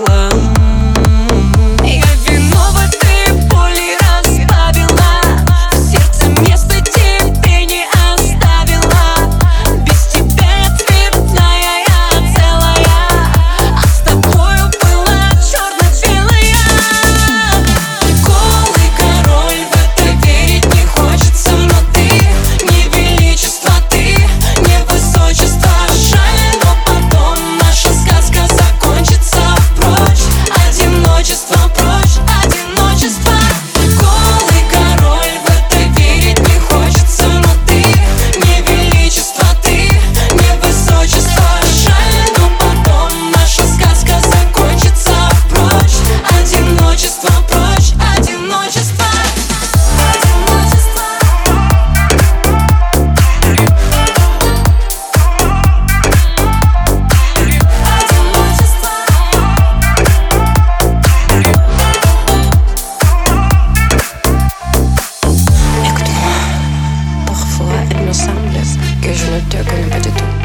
в notre cœur comme pas du tout.